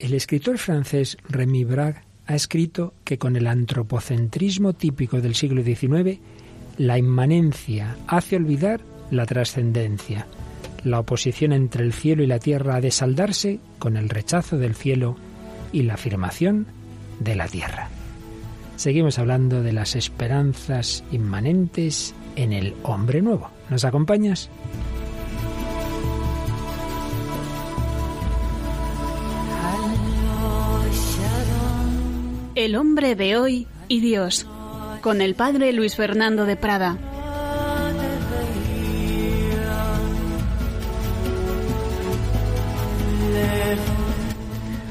El escritor francés Rémy Braque ha escrito que con el antropocentrismo típico del siglo XIX, la inmanencia hace olvidar la trascendencia. La oposición entre el cielo y la tierra ha de saldarse con el rechazo del cielo y la afirmación de la tierra. Seguimos hablando de las esperanzas inmanentes en el hombre nuevo. ¿Nos acompañas? El hombre de hoy y Dios, con el padre Luis Fernando de Prada.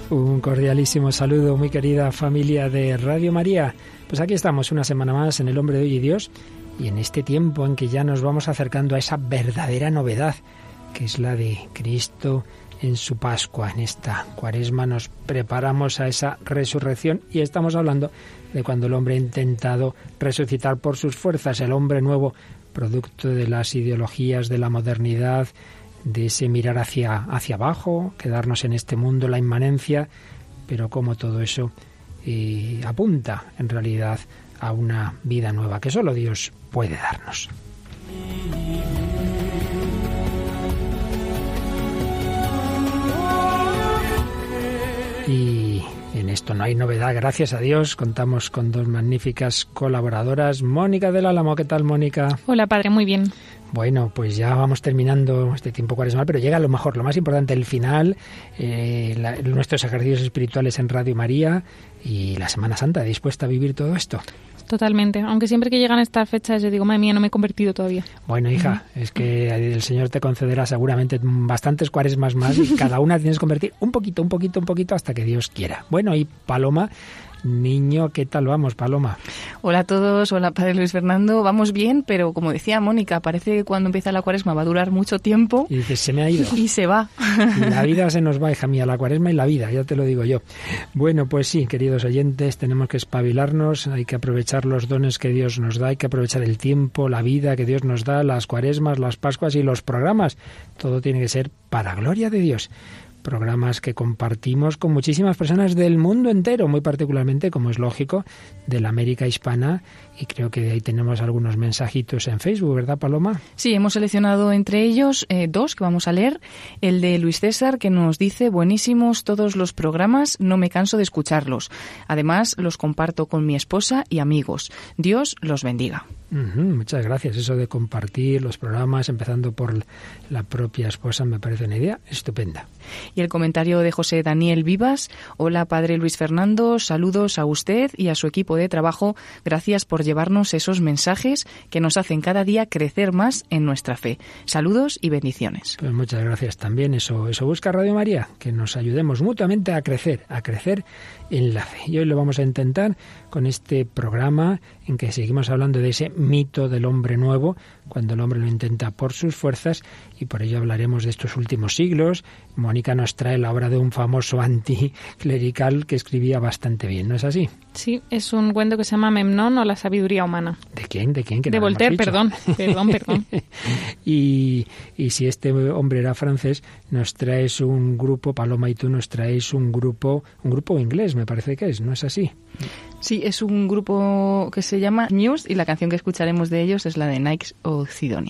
Un cordialísimo saludo, muy querida familia de Radio María. Pues aquí estamos una semana más en El hombre de hoy y Dios y en este tiempo en que ya nos vamos acercando a esa verdadera novedad que es la de Cristo en su Pascua, en esta cuaresma, nos preparamos a esa resurrección y estamos hablando de cuando el hombre ha intentado resucitar por sus fuerzas, el hombre nuevo, producto de las ideologías de la modernidad, de ese mirar hacia, hacia abajo, quedarnos en este mundo, la inmanencia, pero como todo eso eh, apunta en realidad a una vida nueva que solo Dios puede darnos. Y en esto no hay novedad, gracias a Dios. Contamos con dos magníficas colaboradoras. Mónica del Álamo, ¿qué tal, Mónica? Hola, padre, muy bien. Bueno, pues ya vamos terminando este tiempo cuaresmal, pero llega lo mejor, lo más importante, el final, eh, nuestros ejercicios espirituales en Radio María y la Semana Santa, dispuesta a vivir todo esto. Totalmente. Aunque siempre que llegan estas fechas yo digo, madre mía, no me he convertido todavía. Bueno, hija, es que el Señor te concederá seguramente bastantes cuaresmas más y cada una tienes que convertir un poquito, un poquito, un poquito hasta que Dios quiera. Bueno, y Paloma, Niño, ¿qué tal vamos, Paloma? Hola a todos, hola Padre Luis Fernando, vamos bien, pero como decía Mónica, parece que cuando empieza la cuaresma va a durar mucho tiempo. Y dices, se me ha ido. Y se va. La vida se nos va, hija mía, la cuaresma y la vida, ya te lo digo yo. Bueno, pues sí, queridos oyentes, tenemos que espabilarnos, hay que aprovechar los dones que Dios nos da, hay que aprovechar el tiempo, la vida que Dios nos da, las cuaresmas, las pascuas y los programas. Todo tiene que ser para gloria de Dios programas que compartimos con muchísimas personas del mundo entero, muy particularmente, como es lógico, de la América hispana y creo que ahí tenemos algunos mensajitos en Facebook, ¿verdad, Paloma? Sí, hemos seleccionado entre ellos eh, dos que vamos a leer. El de Luis César, que nos dice, buenísimos todos los programas, no me canso de escucharlos. Además, los comparto con mi esposa y amigos. Dios los bendiga. Muchas gracias. Eso de compartir los programas, empezando por la propia esposa, me parece una idea estupenda. Y el comentario de José Daniel Vivas. Hola, padre Luis Fernando. Saludos a usted y a su equipo de trabajo. Gracias por llevarnos esos mensajes que nos hacen cada día crecer más en nuestra fe. Saludos y bendiciones. Pues muchas gracias también. Eso, eso busca Radio María, que nos ayudemos mutuamente a crecer, a crecer en la fe. Y hoy lo vamos a intentar con este programa en que seguimos hablando de ese mito del hombre nuevo, cuando el hombre lo intenta por sus fuerzas, y por ello hablaremos de estos últimos siglos. Mónica nos trae la obra de un famoso anticlerical que escribía bastante bien, ¿no es así? Sí, es un cuento que se llama Memnón o la sabiduría humana. ¿De quién? ¿De quién? de Voltaire, perdón, perdón, perdón. y, y si este hombre era francés, nos traes un grupo, Paloma y tú nos traes un grupo, un grupo inglés, me parece que es, ¿no es así? Sí, es un grupo que se llama News y la canción que escucharemos de ellos es la de Nikes o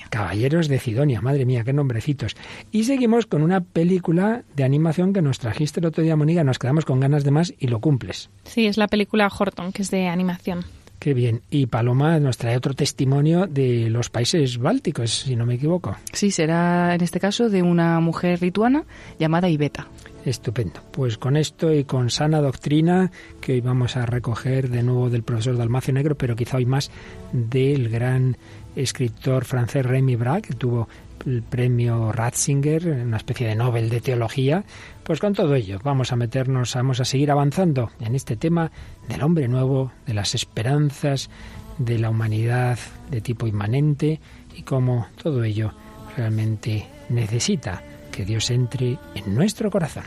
Caballeros de Sidonia, madre mía, qué nombrecitos. Y seguimos con una película de animación que nos trajiste el otro día, Mónica, nos quedamos con ganas de más y lo cumples. Sí, es la película Horton, que es de animación. Qué bien. Y Paloma nos trae otro testimonio de los países bálticos, si no me equivoco. Sí, será en este caso de una mujer lituana llamada Iveta. Estupendo. Pues con esto y con sana doctrina, que hoy vamos a recoger de nuevo del profesor Dalmacio Negro, pero quizá hoy más del gran escritor francés Rémy Braque, que tuvo el premio Ratzinger, una especie de Nobel de teología. Pues con todo ello vamos a meternos, vamos a seguir avanzando en este tema del hombre nuevo, de las esperanzas, de la humanidad de tipo inmanente y cómo todo ello realmente necesita que Dios entre en nuestro corazón.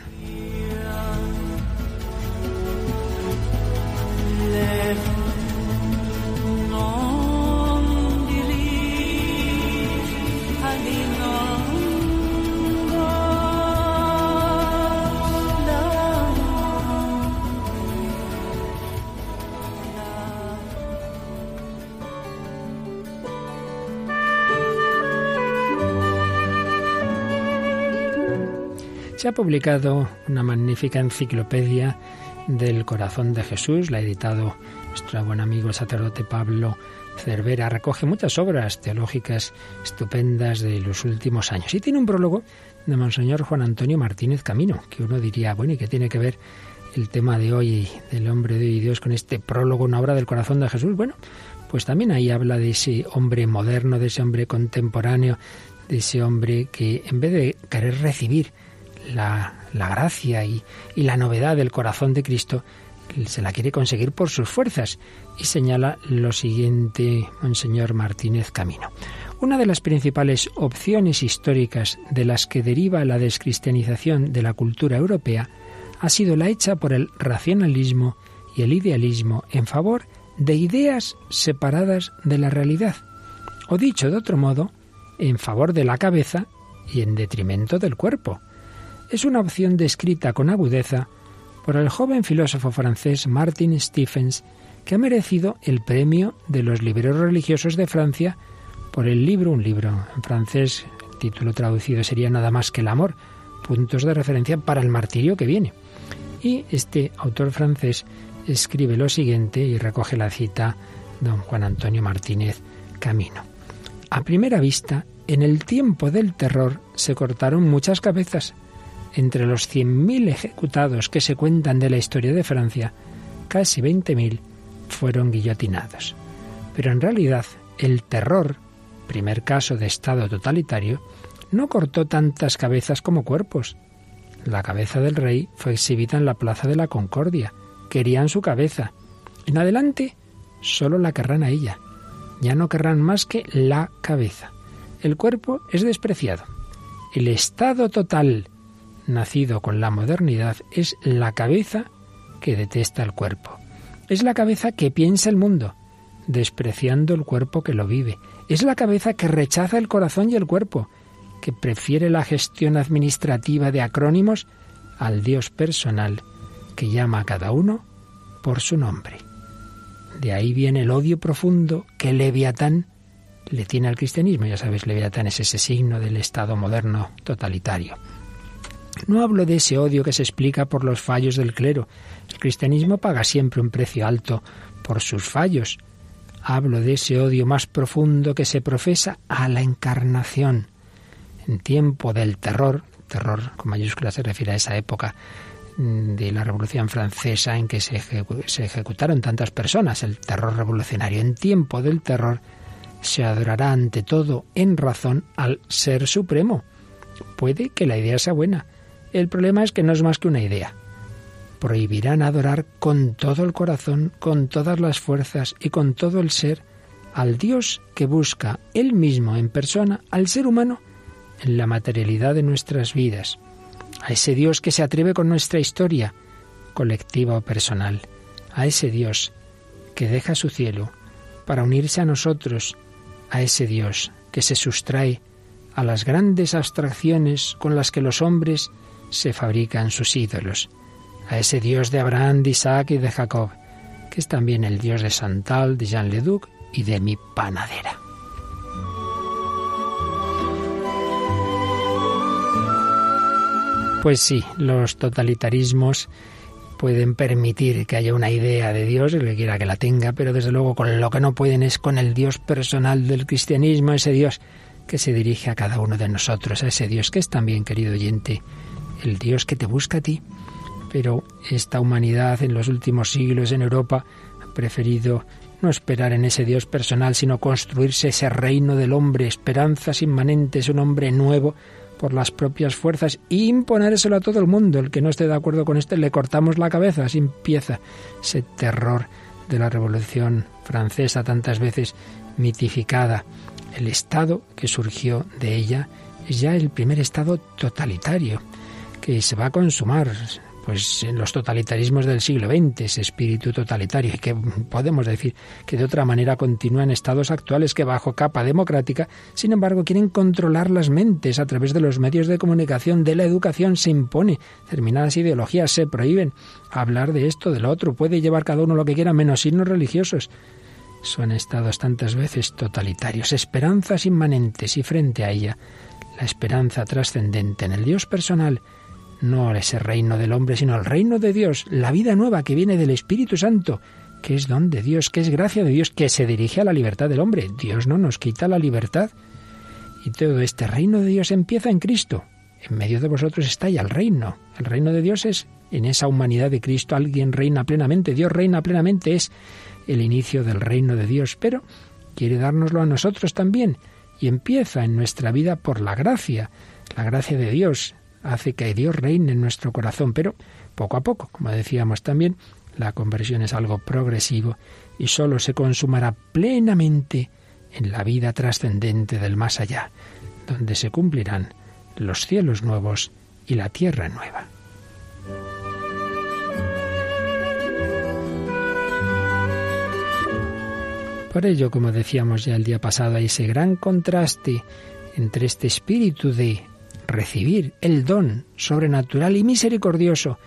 Se ha publicado una magnífica enciclopedia del corazón de Jesús, la ha editado nuestro buen amigo el sacerdote Pablo Cervera. Recoge muchas obras teológicas estupendas de los últimos años. Y tiene un prólogo de Monseñor Juan Antonio Martínez Camino, que uno diría, bueno, ¿y qué tiene que ver el tema de hoy del hombre de hoy Dios con este prólogo, una obra del corazón de Jesús? Bueno, pues también ahí habla de ese hombre moderno, de ese hombre contemporáneo, de ese hombre que en vez de querer recibir la, gracia y, y la novedad del corazón de Cristo, se la quiere conseguir por sus fuerzas. Y señala lo siguiente Monseñor Martínez Camino. Una de las principales opciones históricas de las que deriva la descristianización de la cultura europea ha sido la hecha por el racionalismo y el idealismo en favor de ideas separadas de la realidad, o dicho de otro modo, en favor de la cabeza y en detrimento del cuerpo. Es una opción descrita con agudeza por el joven filósofo francés Martin Stephens, que ha merecido el premio de los libreros religiosos de Francia por el libro, un libro en francés, el título traducido sería nada más que el amor, puntos de referencia para el martirio que viene. Y este autor francés escribe lo siguiente y recoge la cita don Juan Antonio Martínez Camino. A primera vista, en el tiempo del terror se cortaron muchas cabezas. Entre los 100.000 ejecutados que se cuentan de la historia de Francia, casi 20.000 fueron guillotinados. Pero en realidad, el terror primer caso de Estado totalitario, no cortó tantas cabezas como cuerpos. La cabeza del rey fue exhibida en la Plaza de la Concordia. Querían su cabeza. En adelante solo la querrán a ella. Ya no querrán más que la cabeza. El cuerpo es despreciado. El Estado total, nacido con la modernidad, es la cabeza que detesta el cuerpo. Es la cabeza que piensa el mundo, despreciando el cuerpo que lo vive. Es la cabeza que rechaza el corazón y el cuerpo, que prefiere la gestión administrativa de acrónimos al Dios personal, que llama a cada uno por su nombre. De ahí viene el odio profundo que Leviatán le tiene al cristianismo. Ya sabes, Leviatán es ese signo del Estado moderno totalitario. No hablo de ese odio que se explica por los fallos del clero. El cristianismo paga siempre un precio alto por sus fallos. Hablo de ese odio más profundo que se profesa a la encarnación. En tiempo del terror, terror con mayúsculas se refiere a esa época mm, de la Revolución Francesa en que se, se ejecutaron tantas personas, el terror revolucionario. En tiempo del terror se adorará ante todo en razón al Ser Supremo. Puede que la idea sea buena. El problema es que no es más que una idea. Prohibirán adorar con todo el corazón, con todas las fuerzas y con todo el ser al Dios que busca Él mismo en persona al ser humano en la materialidad de nuestras vidas, a ese Dios que se atreve con nuestra historia, colectiva o personal, a ese Dios que deja su cielo para unirse a nosotros, a ese Dios que se sustrae a las grandes abstracciones con las que los hombres se fabrican sus ídolos, a ese Dios de Abraham, de Isaac y de Jacob, que es también el Dios de Santal, de Jean Leduc y de mi panadera. Pues sí, los totalitarismos pueden permitir que haya una idea de Dios, el que quiera que la tenga, pero desde luego con lo que no pueden es con el Dios personal del cristianismo, ese Dios que se dirige a cada uno de nosotros, a ese Dios que es también, querido oyente, el Dios que te busca a ti, pero esta humanidad en los últimos siglos en Europa ha preferido no esperar en ese Dios personal, sino construirse ese reino del hombre, esperanzas inmanentes, un hombre nuevo por las propias fuerzas y imponérselo a todo el mundo. El que no esté de acuerdo con este le cortamos la cabeza. Así empieza ese terror de la Revolución Francesa, tantas veces mitificada. El Estado que surgió de ella es ya el primer Estado totalitario que se va a consumar pues en los totalitarismos del siglo XX, ese espíritu totalitario, y que podemos decir que de otra manera continúan estados actuales que bajo capa democrática, sin embargo, quieren controlar las mentes a través de los medios de comunicación, de la educación, se impone, determinadas ideologías se prohíben, hablar de esto, de lo otro, puede llevar cada uno lo que quiera, menos signos religiosos. Son estados tantas veces totalitarios, esperanzas inmanentes y frente a ella, la esperanza trascendente en el Dios personal, no ese reino del hombre, sino el reino de Dios, la vida nueva que viene del Espíritu Santo, que es don de Dios, que es gracia de Dios, que se dirige a la libertad del hombre. Dios no nos quita la libertad. Y todo este reino de Dios empieza en Cristo. En medio de vosotros está ya el reino. El reino de Dios es en esa humanidad de Cristo alguien reina plenamente, Dios reina plenamente, es el inicio del reino de Dios, pero quiere dárnoslo a nosotros también y empieza en nuestra vida por la gracia. La gracia de Dios hace que Dios reine en nuestro corazón, pero poco a poco, como decíamos también, la conversión es algo progresivo y solo se consumará plenamente en la vida trascendente del más allá, donde se cumplirán los cielos nuevos y la tierra nueva. Por ello, como decíamos ya el día pasado, hay ese gran contraste entre este espíritu de recibir el don sobrenatural y misericordioso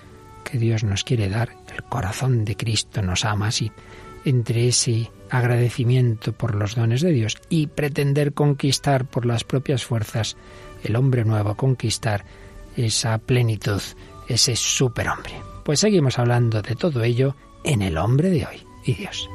que Dios nos quiere dar, el corazón de Cristo nos ama así, entre ese agradecimiento por los dones de Dios y pretender conquistar por las propias fuerzas el hombre nuevo, conquistar esa plenitud, ese superhombre. Pues seguimos hablando de todo ello en el hombre de hoy y Dios.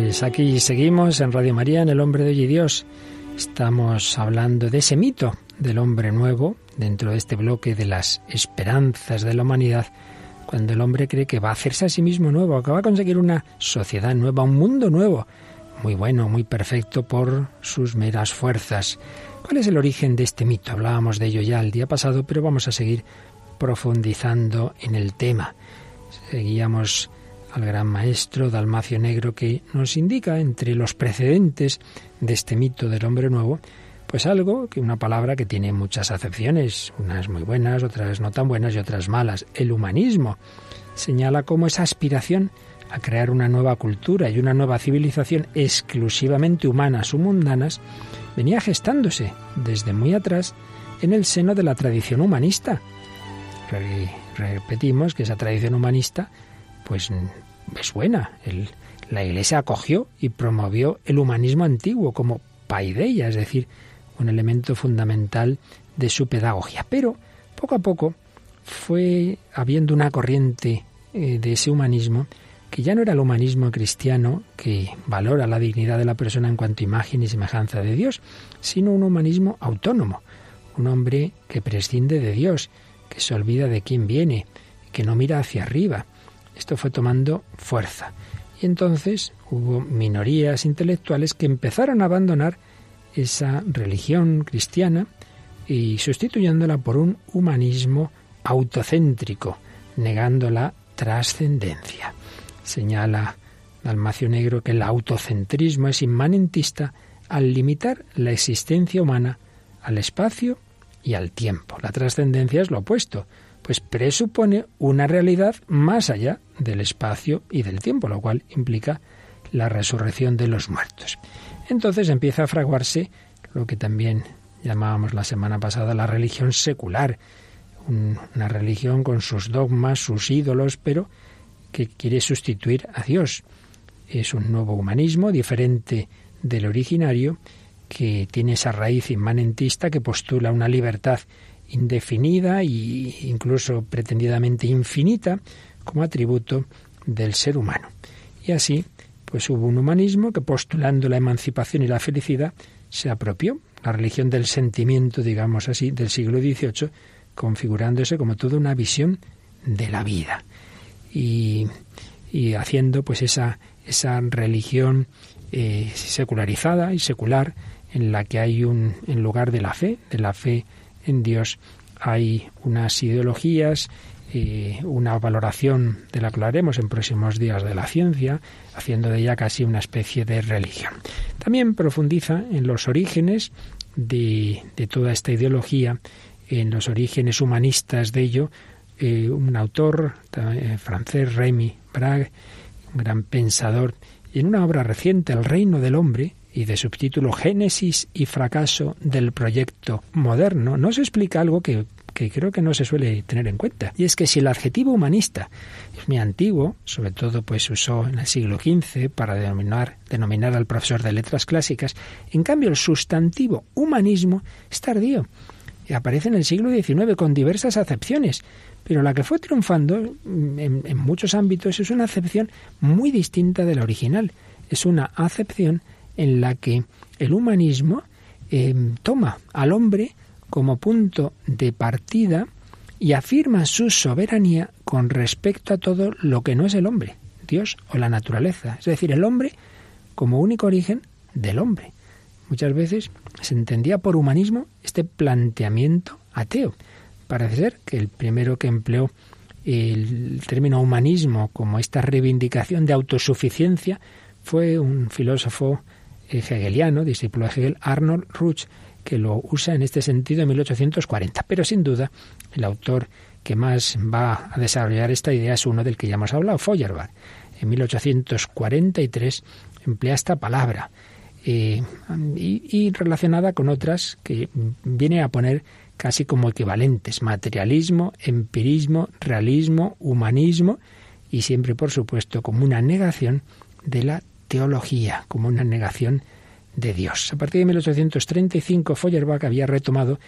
Pues aquí seguimos en Radio María, en El Hombre de Hoy y Dios. Estamos hablando de ese mito del hombre nuevo dentro de este bloque de las esperanzas de la humanidad, cuando el hombre cree que va a hacerse a sí mismo nuevo, que va a conseguir una sociedad nueva, un mundo nuevo, muy bueno, muy perfecto por sus meras fuerzas. ¿Cuál es el origen de este mito? Hablábamos de ello ya el día pasado, pero vamos a seguir profundizando en el tema. Seguíamos al gran maestro Dalmacio Negro que nos indica entre los precedentes de este mito del hombre nuevo, pues algo que una palabra que tiene muchas acepciones, unas muy buenas, otras no tan buenas y otras malas, el humanismo. Señala cómo esa aspiración a crear una nueva cultura y una nueva civilización exclusivamente humanas o mundanas venía gestándose desde muy atrás en el seno de la tradición humanista. Repetimos que esa tradición humanista pues es buena. la Iglesia acogió y promovió el humanismo antiguo como paideia, es decir, un elemento fundamental de su pedagogía. Pero poco a poco fue habiendo una corriente eh, de ese humanismo que ya no era el humanismo cristiano que valora la dignidad de la persona en cuanto imagen y semejanza de Dios, sino un humanismo autónomo, un hombre que prescinde de Dios, que se olvida de quién viene, que no mira hacia arriba, esto fue tomando fuerza. Y entonces hubo minorías intelectuales que empezaron a abandonar esa religión cristiana y sustituyéndola por un humanismo autocéntrico, negando la trascendencia. Señala Dalmacio Negro que el autocentrismo es inmanentista al limitar la existencia humana al espacio y al tiempo. La trascendencia es lo opuesto, pues presupone una realidad más allá del espacio y del tiempo, lo cual implica la resurrección de los muertos. Entonces empieza a fraguarse lo que también llamábamos la semana pasada la religión secular, una religión con sus dogmas, sus ídolos, pero que quiere sustituir a Dios. Es un nuevo humanismo diferente del originario que tiene esa raíz inmanentista que postula una libertad indefinida e incluso pretendidamente infinita como atributo del ser humano. Y así, pues hubo un humanismo que postulando la emancipación y la felicidad se apropió la religión del sentimiento, digamos así, del siglo XVIII, configurándose como toda una visión de la vida. Y, haciendo pues esa, esa religión eh, secularizada y secular en la que hay un, en lugar de la fe, de la fe en Dios, hay unas ideologías, eh, una valoración de la que hablaremos en próximos días de la ciencia, haciendo de ella casi una especie de religión. También profundiza en los orígenes de, de toda esta ideología, en los orígenes humanistas de ello, eh, un autor eh, francés, Rémy Brague, un gran pensador, en una obra reciente, El reino del hombre, y de subtítulo Génesis y fracaso del proyecto moderno, nos explica algo que, que, creo que no se suele tener en cuenta. Y es que si el adjetivo humanista es muy antiguo, sobre todo pues se usó en el siglo XV para denominar, denominar al profesor de letras clásicas, en cambio el sustantivo humanismo es tardío. Y aparece en el siglo XIX con diversas acepciones. Pero la que fue triunfando en, en muchos ámbitos es una acepción muy distinta de la original. Es una acepción en la que el humanismo eh, toma al hombre como punto de partida y afirma su soberanía con respecto a todo lo que no es el hombre, Dios o la naturaleza. Es decir, el hombre como único origen del hombre. Muchas veces se entendía por humanismo este planteamiento ateo. Parece ser que el primero que empleó el término humanismo como esta reivindicación de autosuficiencia fue un filósofo hegeliano, discípulo de Hegel, Arnold Ruch, que lo usa en este sentido en 1840. Pero sin duda, el autor que más va a desarrollar esta idea es uno del que ya hemos hablado, Feuerbach. En 1843 emplea esta palabra eh, y, relacionada con otras que viene a poner casi como equivalentes, materialismo, empirismo, realismo, humanismo y siempre, por supuesto, como una negación de la teología, como una negación de Dios. A partir de 1835, Feuerbach había retomado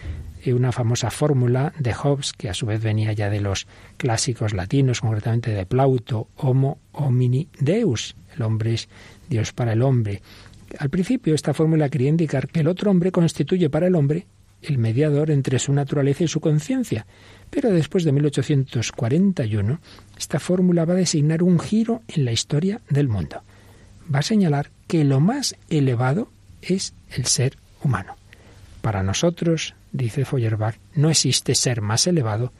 eh, una famosa fórmula de Hobbes, que a su vez venía ya de los clásicos latinos, concretamente de Plauto, Homo homini Deus, el hombre es Dios para el hombre. Al principio esta fórmula quería indicar que el otro hombre constituye para el hombre el mediador entre su naturaleza y su conciencia, pero después de 1841 esta fórmula va a designar un giro en la historia del mundo va a señalar que lo más elevado es el ser humano. Para nosotros, dice Feuerbach, no existe ser más elevado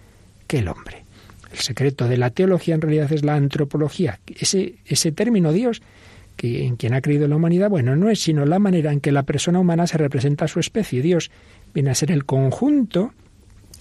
que el hombre. El secreto de la teología en realidad es la antropología. Ese, ese término Dios, que en quien ha creído la humanidad, bueno, no es sino la manera en que la persona humana se representa a su especie. Dios viene a ser el conjunto,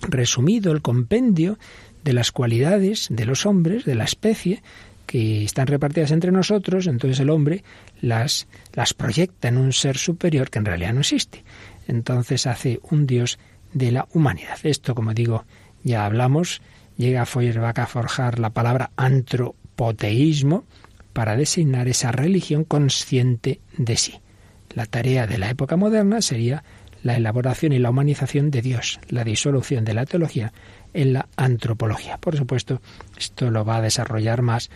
resumido, el compendio de las cualidades de los hombres, de la especie, que están repartidas entre nosotros, entonces el hombre las, las proyecta en un ser superior que en realidad no existe. Entonces hace un Dios de la humanidad. Esto, como digo, ya hablamos, llega Feuerbach a forjar la palabra antropoteísmo para designar esa religión consciente de sí. La tarea de la época moderna sería la elaboración y la humanización de Dios, la disolución de la teología en la antropología. Por supuesto, esto lo va a desarrollar más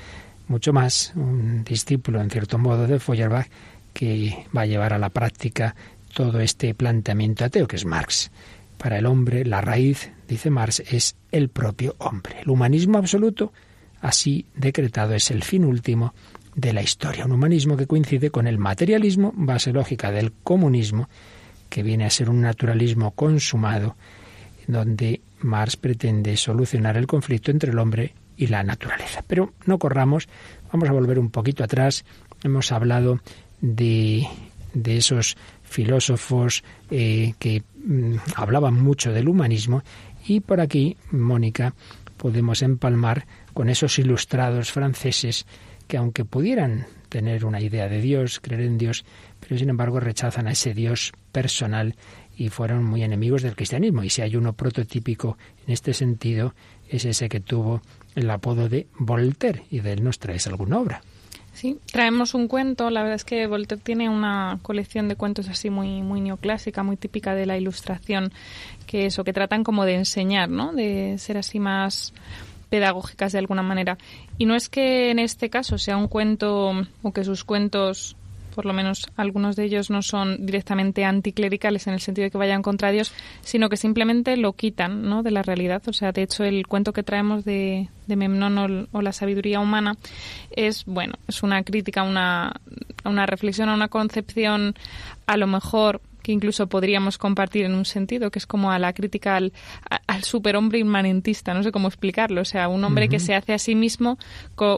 mucho más un discípulo, en cierto modo, de Feuerbach, que va a llevar a la práctica todo este planteamiento ateo, que es Marx. Para el hombre, la raíz, dice Marx, es el propio hombre. El humanismo absoluto, así decretado, es el fin último de la historia. Un humanismo que coincide con el materialismo, base lógica del comunismo, que viene a ser un naturalismo consumado, donde Marx pretende solucionar el conflicto entre el hombre y la naturaleza. Pero no corramos, vamos a volver un poquito atrás. Hemos hablado de, de esos filósofos eh, que mm, hablaban mucho del humanismo y por aquí, Mónica, podemos empalmar con esos ilustrados franceses que aunque pudieran tener una idea de Dios, creer en Dios, pero sin embargo rechazan a ese Dios personal y fueron muy enemigos del cristianismo. Y si hay uno prototípico en este sentido, es ese que tuvo el apodo de Voltaire, y de él nos traes alguna obra. Sí, traemos un cuento. La verdad es que Voltaire tiene una colección de cuentos así muy, muy neoclásica, muy típica de la ilustración, que eso, que tratan como de enseñar, ¿no? De ser así más pedagógicas de alguna manera. Y no es que en este caso sea un cuento o que sus cuentos por lo menos algunos de ellos no son directamente anticlericales en el sentido de que vayan contra Dios, sino que simplemente lo quitan ¿no? de la realidad. O sea, de hecho, el cuento que traemos de, de Memnón o, la sabiduría humana es, bueno, es una crítica, una, una reflexión, a una concepción a lo mejor que incluso podríamos compartir en un sentido, que es como a la crítica al, al superhombre inmanentista, no sé cómo explicarlo, o sea, un hombre que se hace a sí mismo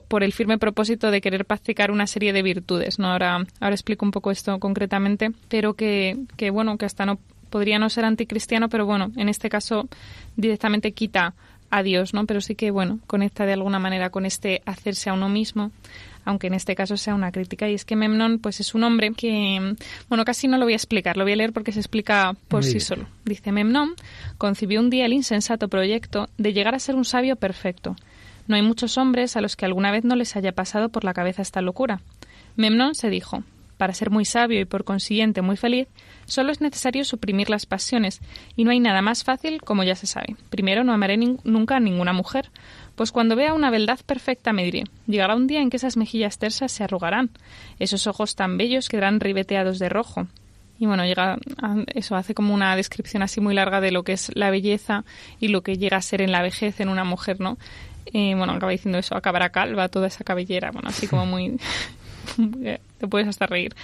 por el firme propósito de querer practicar una serie de virtudes, ¿no? Ahora, ahora explico un poco esto concretamente, pero que, que bueno, que hasta no podría no ser anticristiano, pero bueno, en este caso directamente quita a Dios, ¿no? Pero sí que, bueno, conecta de alguna manera con este hacerse a uno mismo, aunque en este caso sea una crítica. Y es que Memnón, pues es un hombre que, bueno, casi no lo voy a explicar, lo voy a leer porque se explica por sí solo. Dice, Memnón concibió un día el insensato proyecto de llegar a ser un sabio perfecto. No hay muchos hombres a los que alguna vez no les haya pasado por la cabeza esta locura. Memnón se dijo, para ser muy sabio y por consiguiente muy feliz, solo es necesario suprimir las pasiones, y no hay nada más fácil como ya se sabe. Primero, no amaré nunca a ninguna mujer, pues cuando vea una beldad perfecta me diré, llegará un día en que esas mejillas tersas se arrugarán, esos ojos tan bellos quedarán ribeteados de rojo. Y bueno, llega eso hace como una descripción así muy larga de lo que es la belleza y lo que llega a ser en la vejez en una mujer, ¿no? Y bueno, acaba diciendo eso, acabará calva toda esa cabellera, bueno, así como muy te puedes hasta reír.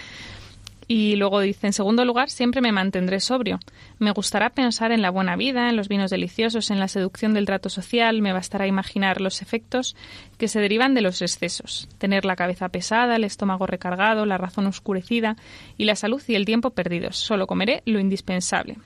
Y luego dice, en segundo lugar, siempre me mantendré sobrio. Me gustará pensar en la buena vida, en los vinos deliciosos, en la seducción del trato social, me bastará imaginar los efectos que se derivan de los excesos. Tener la cabeza pesada, el estómago recargado, la razón oscurecida y la salud y el tiempo perdidos. Solo comeré lo indispensable.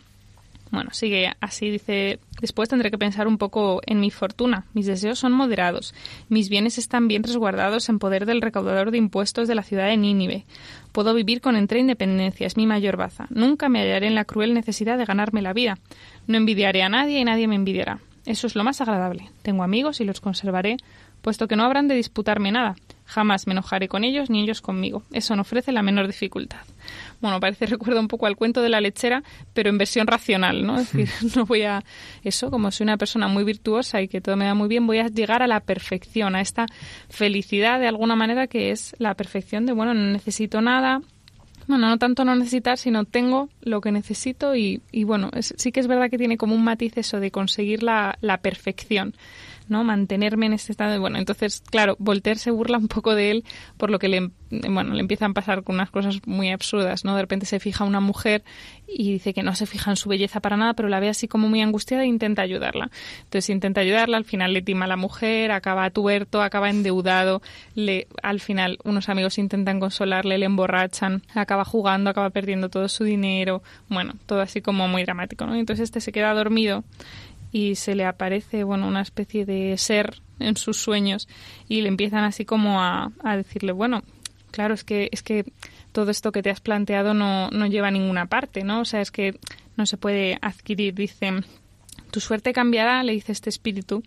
Bueno, sigue así, dice, después tendré que pensar un poco en mi fortuna. Mis deseos son moderados. Mis bienes están bien resguardados en poder del recaudador de impuestos de la ciudad de Nínive. Puedo vivir con entera independencia, es mi mayor baza. Nunca me hallaré en la cruel necesidad de ganarme la vida. No envidiaré a nadie y nadie me envidiará. Eso es lo más agradable. Tengo amigos y los conservaré, puesto que no habrán de disputarme nada. Jamás me enojaré con ellos ni ellos conmigo. Eso no ofrece la menor dificultad. Bueno, parece recuerda un poco al cuento de la lechera, pero en versión racional, ¿no? Es decir, no voy a eso, como soy una persona muy virtuosa y que todo me da muy bien, voy a llegar a la perfección, a esta felicidad de alguna manera que es la perfección de, bueno, no necesito nada, bueno, no tanto no necesitar, sino tengo lo que necesito y, y bueno, sí que es verdad que tiene como un matiz eso de conseguir la, la perfección. ¿No? Mantenerme en este estado. Bueno, entonces, claro, Voltaire se burla un poco de él por lo que le, bueno, le empiezan a pasar con unas cosas muy absurdas, ¿no? De repente se fija una mujer y dice que no se fija en su belleza para nada, pero la ve así como muy angustiada e intenta ayudarla. Entonces intenta ayudarla, al final le tima a la mujer, acaba tuerto, acaba endeudado, le, al final unos amigos intentan consolarle, le emborrachan, acaba jugando, acaba perdiendo todo su dinero, bueno, todo así como muy dramático, ¿no? Entonces este se queda dormido y se le aparece bueno una especie de ser en sus sueños y le empiezan así como a, a decirle bueno claro es que es que todo esto que te has planteado no, no lleva a ninguna parte no o sea es que no se puede adquirir dice tu suerte cambiará le dice este espíritu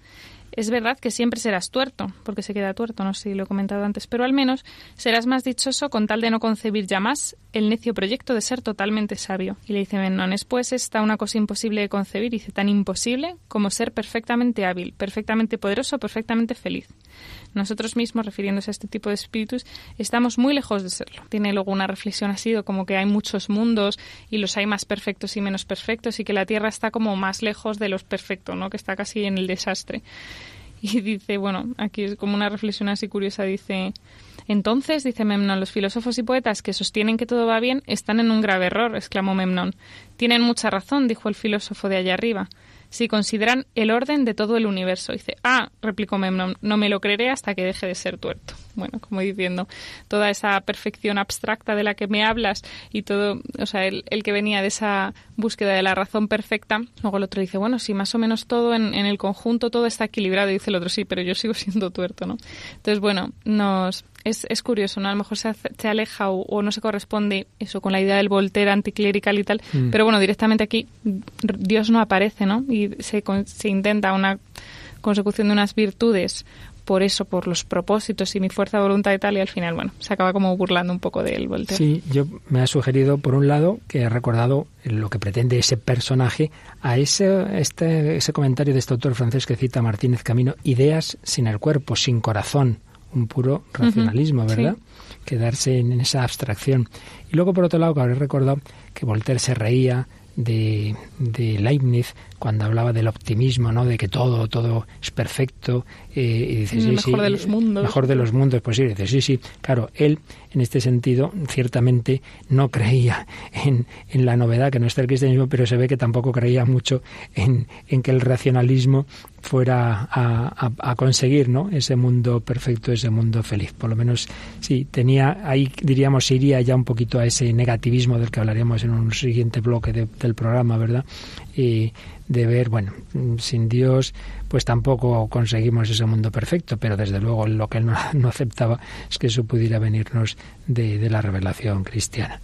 es verdad que siempre serás tuerto, porque se queda tuerto, no sé si lo he comentado antes, pero al menos serás más dichoso con tal de no concebir ya más el necio proyecto de ser totalmente sabio. Y le dice Mennones, pues está una cosa imposible de concebir, dice tan imposible como ser perfectamente hábil, perfectamente poderoso, perfectamente feliz. Nosotros mismos, refiriéndose a este tipo de espíritus, estamos muy lejos de serlo. Tiene luego una reflexión así, como que hay muchos mundos y los hay más perfectos y menos perfectos y que la Tierra está como más lejos de los perfectos, ¿no? que está casi en el desastre. Y dice, bueno, aquí es como una reflexión así curiosa, dice, entonces, dice Memnón, los filósofos y poetas que sostienen que todo va bien están en un grave error, exclamó Memnón. Tienen mucha razón, dijo el filósofo de allá arriba si consideran el orden de todo el universo. Dice, ah, replicó Memnon, no me lo creeré hasta que deje de ser tuerto. Bueno, como diciendo, toda esa perfección abstracta de la que me hablas y todo, o sea, el, que venía de esa búsqueda de la razón perfecta, luego el otro dice, bueno, si más o menos todo en, en el conjunto, todo está equilibrado, y dice el otro, sí, pero yo sigo siendo tuerto, ¿no? Entonces, bueno, nos, es, es curioso, ¿no? A lo mejor se, se aleja o, no se corresponde eso con la idea del Voltaire anticlerical y tal, mm. pero bueno, directamente aquí Dios no aparece, ¿no? Y se, se intenta una consecución de unas virtudes por eso, por los propósitos y mi fuerza de voluntad y tal, y al final, bueno, se acaba como burlando un poco del Voltaire. Sí, yo me ha sugerido, por un lado, que he recordado lo que pretende ese personaje a ese, este, ese comentario de este autor francés que cita Martínez Camino, ideas sin el cuerpo, sin corazón, un puro racionalismo, ¿verdad? Quedarse en esa abstracción. Y luego, por otro lado, que habré recordado que Voltaire se reía de, de, Leibniz cuando hablaba del optimismo, ¿no? De que todo, todo es perfecto. Eh, y dice, sí, mejor de los mundos. Mejor de los mundos, pues sí, dice, sí, sí. Claro, él, en este sentido, ciertamente no creía en, en la novedad, que no está el cristianismo, pero se ve que tampoco creía mucho en, en que el racionalismo fuera a, a, conseguir ¿no? ese mundo perfecto, ese mundo feliz. Por lo menos sí, tenía ahí, diríamos, iría ya un poquito a ese negativismo del que hablaremos en un siguiente bloque del programa, ¿verdad? Y de ver, bueno, sin Dios pues tampoco conseguimos ese mundo perfecto, pero desde luego lo que él no, aceptaba es que eso pudiera venirnos de, la revelación cristiana.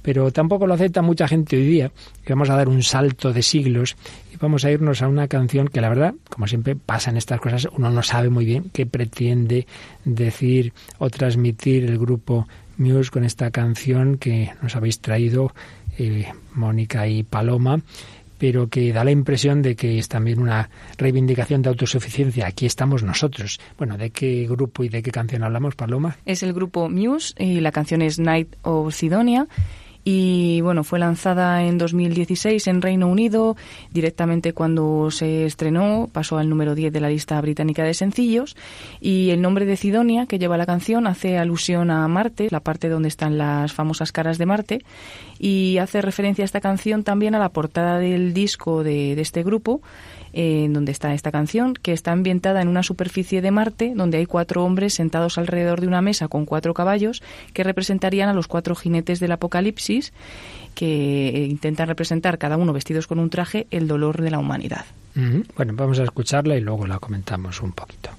Pero tampoco lo acepta mucha gente hoy día, que vamos a dar un salto de siglos y vamos a irnos a una canción que la verdad, como siempre pasa en estas cosas, uno no sabe muy bien qué pretende decir o transmitir el grupo Muse con esta canción que nos habéis traído eh, Mónica y Paloma pero que da la impresión de que es también una reivindicación de autosuficiencia. Aquí estamos nosotros. Bueno, ¿de qué grupo y de qué canción hablamos, Paloma? Es el grupo Muse y la canción es Night of Sidonia y bueno, fue lanzada en 2016 en Reino Unido, directamente cuando se estrenó, pasó al número 10 de la lista británica de sencillos. Y el nombre de Sidonia que lleva la canción hace alusión a Marte, la parte donde están las famosas caras de Marte y hace referencia a esta canción también a la portada del disco de, de este grupo en donde está esta canción, que está ambientada en una superficie de Marte, donde hay cuatro hombres sentados alrededor de una mesa con cuatro caballos, que representarían a los cuatro jinetes del Apocalipsis, que intentan representar cada uno vestidos con un traje el dolor de la humanidad. Bueno, vamos a escucharla y luego la comentamos un poquito.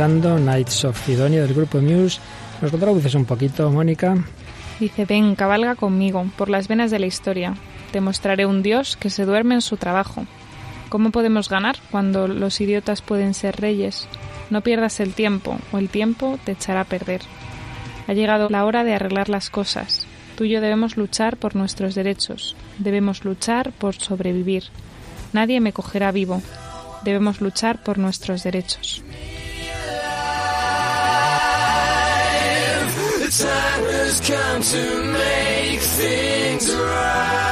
Escuchando Nights of Sidonia del grupo Muse. ¿Nos lo traduces un poquito, Mónica? Dice, ven, cabalga conmigo por las venas de la historia. Te mostraré un Dios que se duerme en su trabajo. ¿Cómo podemos ganar cuando los idiotas pueden ser reyes? No pierdas el tiempo, o el tiempo te echará a perder. Ha llegado la hora de arreglar las cosas. Tú y yo debemos luchar por nuestros derechos. Debemos luchar por sobrevivir. Nadie me cogerá vivo. Debemos luchar por nuestros derechos. Time has come to make things right.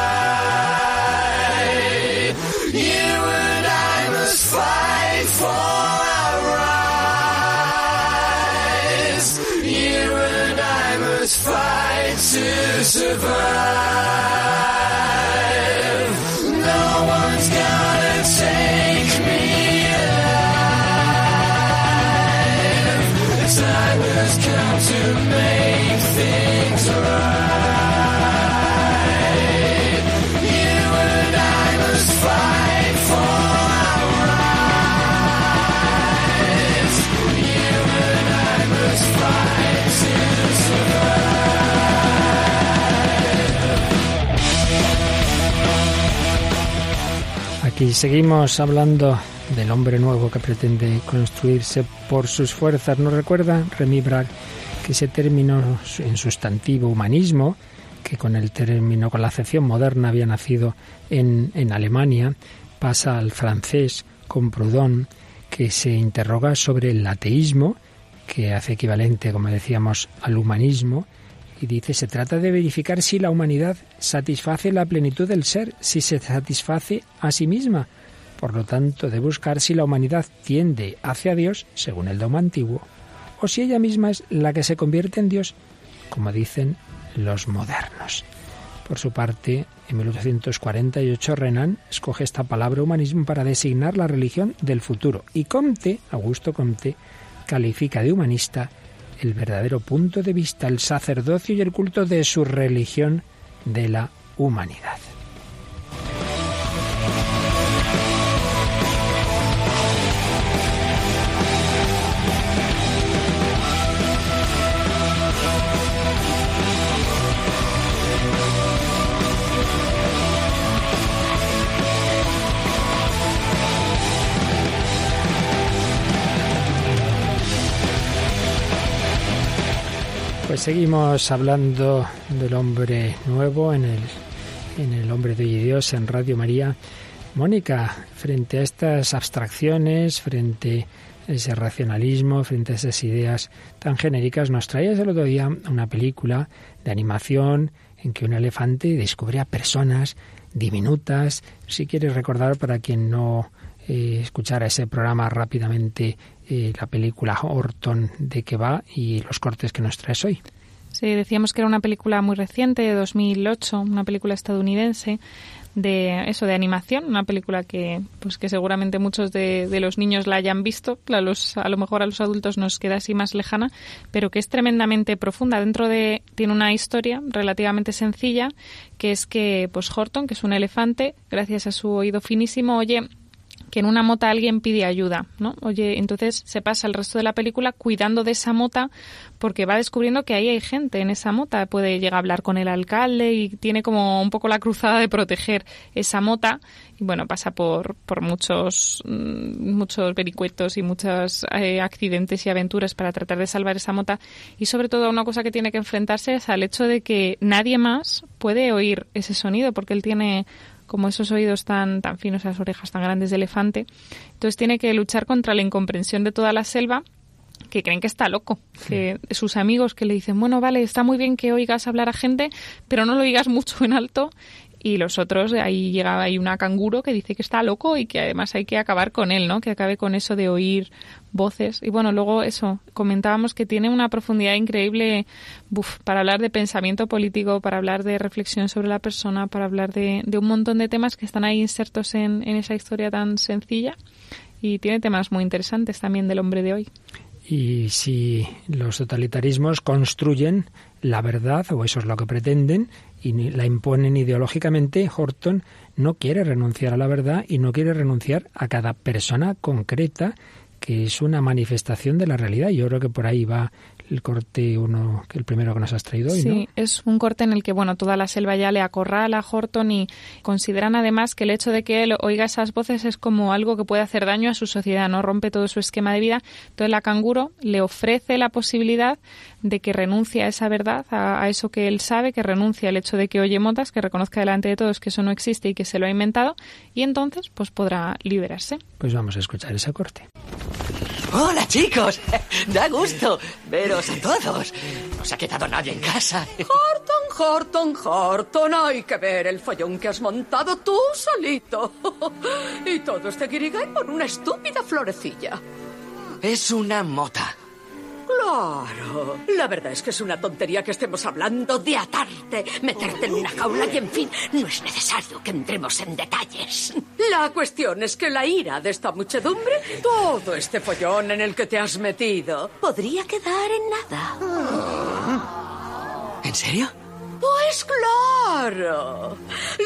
You and I must fight for our rights. You and I must fight to survive. Y seguimos hablando del hombre nuevo que pretende construirse por sus fuerzas. ¿Nos recuerda Remy Bragg que ese término en sustantivo humanismo, que con el término, con la acepción moderna había nacido en, en Alemania, pasa al francés con Proudhon, que se interroga sobre el ateísmo, que hace equivalente, como decíamos, al humanismo, y dice, se trata de verificar si la humanidad satisface la plenitud del ser, si se satisface a sí misma. Por lo tanto, de buscar si la humanidad tiende hacia Dios, según el dogma antiguo, o si ella misma es la que se convierte en Dios, como dicen los modernos. Por su parte, en 1848 Renan escoge esta palabra humanismo para designar la religión del futuro y Comte, Augusto Comte, califica de humanista el verdadero punto de vista, el sacerdocio y el culto de su religión de la humanidad. Pues seguimos hablando del hombre nuevo en el, en el hombre de Dios en Radio María. Mónica, frente a estas abstracciones, frente a ese racionalismo, frente a esas ideas tan genéricas, nos traías el otro día una película de animación en que un elefante descubre a personas diminutas. Si quieres recordar para quien no eh, escuchara ese programa rápidamente la película Orton de qué va y los cortes que nos traes hoy. Sí, decíamos que era una película muy reciente, de 2008, una película estadounidense de eso de animación, una película que pues que seguramente muchos de, de, los niños la hayan visto, a, los, a lo mejor a los adultos nos queda así más lejana, pero que es tremendamente profunda. Dentro de tiene una historia relativamente sencilla, que es que pues Horton, que es un elefante, gracias a su oído finísimo, oye que en una mota alguien pide ayuda, ¿no? Oye, entonces se pasa el resto de la película cuidando de esa mota porque va descubriendo que ahí hay gente en esa mota, puede llegar a hablar con el alcalde y tiene como un poco la cruzada de proteger esa mota y bueno, pasa por, por muchos, mm, muchos vericuetos y muchos eh, accidentes y aventuras para tratar de salvar esa mota y sobre todo una cosa que tiene que enfrentarse es al hecho de que nadie más puede oír ese sonido porque él tiene como esos oídos tan, tan finos, esas orejas tan grandes de elefante. Entonces tiene que luchar contra la incomprensión de toda la selva que creen que está loco, que sus amigos que le dicen, bueno, vale, está muy bien que oigas hablar a gente, pero no lo oigas mucho en alto y los otros, ahí llega ahí una canguro que dice que está loco y que además hay que acabar con él, ¿no? Que acabe con eso de oír voces. Y bueno, luego eso, comentábamos que tiene una profundidad increíble para hablar de pensamiento político, para hablar de reflexión sobre la persona, para hablar de, un montón de temas que están ahí insertos en, en esa historia tan sencilla. Y tiene temas muy interesantes también del hombre de hoy. Y si los totalitarismos construyen la verdad, o eso es lo que pretenden, y la imponen ideológicamente, Horton no quiere renunciar a la verdad y no quiere renunciar a cada persona concreta que es una manifestación de la realidad. Yo creo que por ahí va el corte uno, el primero que nos has traído hoy, sí, es un corte en el que, bueno, toda la selva ya le acorrala a Horton y consideran además que el hecho de que él oiga esas voces es como algo que puede hacer daño a su sociedad, no rompe todo su esquema de vida. Entonces la canguro le ofrece la posibilidad de que renuncie a esa verdad, a, a eso que él sabe, que renuncie al hecho de que oye motas, que reconozca delante de todos que eso no existe y que se lo ha inventado, y entonces pues podrá liberarse. Pues vamos a escuchar ese corte. Hola chicos, da gusto veros a todos. No se ha quedado nadie en casa. Horton, Horton, Horton, hay que ver el follón que has montado tú solito. Y todo este guirigay por una estúpida florecilla. Es una mota. Claro. La verdad es que es una tontería que estemos hablando de atarte, meterte en una jaula y, en fin, no es necesario que entremos en detalles. La cuestión es que la ira de esta muchedumbre, todo este follón en el que te has metido, podría quedar en nada. ¿En serio? Pues claro.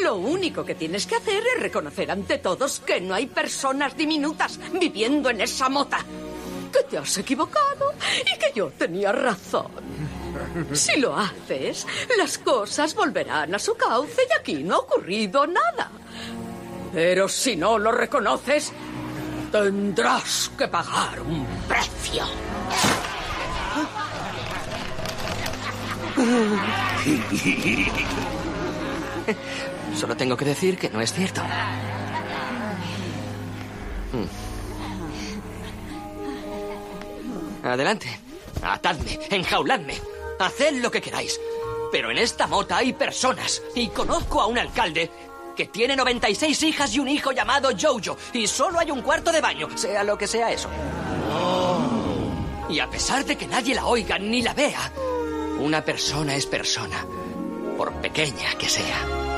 Lo único que tienes que hacer es reconocer ante todos que no hay personas diminutas viviendo en esa mota que te has equivocado y que yo tenía razón. Si lo haces, las cosas volverán a su cauce y aquí no ha ocurrido nada. Pero si no lo reconoces, tendrás que pagar un precio. Solo tengo que decir que no es cierto. Hmm. Adelante. Atadme, enjauladme. Haced lo que queráis. Pero en esta mota hay personas. Y conozco a un alcalde que tiene 96 hijas y un hijo llamado Jojo. Y solo hay un cuarto de baño, sea lo que sea eso. Y a pesar de que nadie la oiga ni la vea, una persona es persona, por pequeña que sea.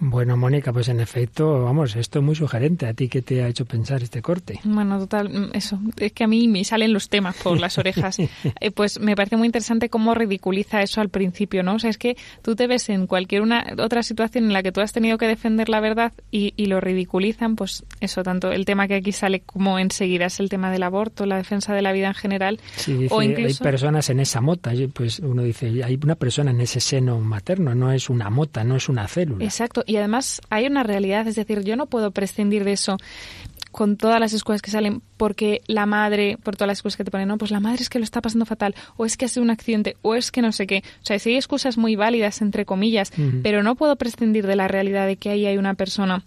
Bueno, Mónica, pues en efecto, vamos, esto es muy sugerente. ¿A ti qué te ha hecho pensar este corte? Bueno, total, mm, eso. Es que a mí me salen los temas por las orejas. Eh, pues me parece muy interesante cómo ridiculiza eso al principio, ¿no? O sea, es que tú te ves en cualquier una, otra situación en la que tú has tenido que defender la verdad y, y lo ridiculizan, pues eso, tanto el tema que aquí sale como enseguida es el tema del aborto, la defensa de la vida en general. Sí, dice, hay personas en esa mota, pues uno dice, hay una persona en ese seno materno, no es una mota, no es una célula. Exacto, y además hay una realidad, es decir, yo no puedo prescindir de eso con todas las escuelas que salen porque la madre, por todas las excusas que te ponen, no, pues la madre es que lo está pasando fatal, o es que ha sido un accidente, o es que no sé qué. O sea, sí hay excusas muy válidas, entre comillas, pero no puedo prescindir de la realidad de que ahí hay una persona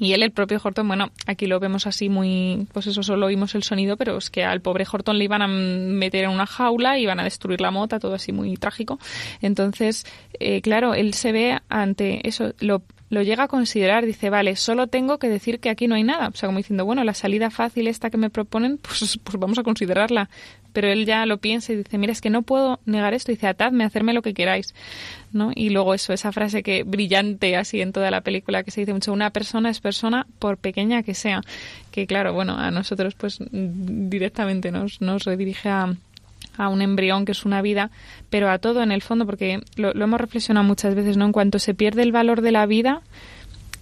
y él, el propio Horton, bueno, aquí lo vemos así muy, pues eso solo oímos el sonido, pero es que al pobre Horton le iban a meter en una jaula, iban a destruir la mota, todo así muy trágico. Entonces, eh, claro, él se ve ante eso, lo, lo llega a considerar, dice, vale, solo tengo que decir que aquí no hay nada. O sea, como diciendo, bueno, la salida fácil esta que me proponen, pues, pues vamos a considerarla. Pero él ya lo piensa y dice, mira, es que no puedo negar esto. dice, atadme, hacerme lo que queráis. ¿no? Y luego eso, esa frase que brillante así en toda la película que se dice mucho, una persona es persona por pequeña que sea. Que claro, bueno, a nosotros pues directamente nos, nos redirige a a un embrión que es una vida, pero a todo en el fondo, porque lo, hemos reflexionado muchas veces, ¿no? En cuanto se pierde el valor de la vida,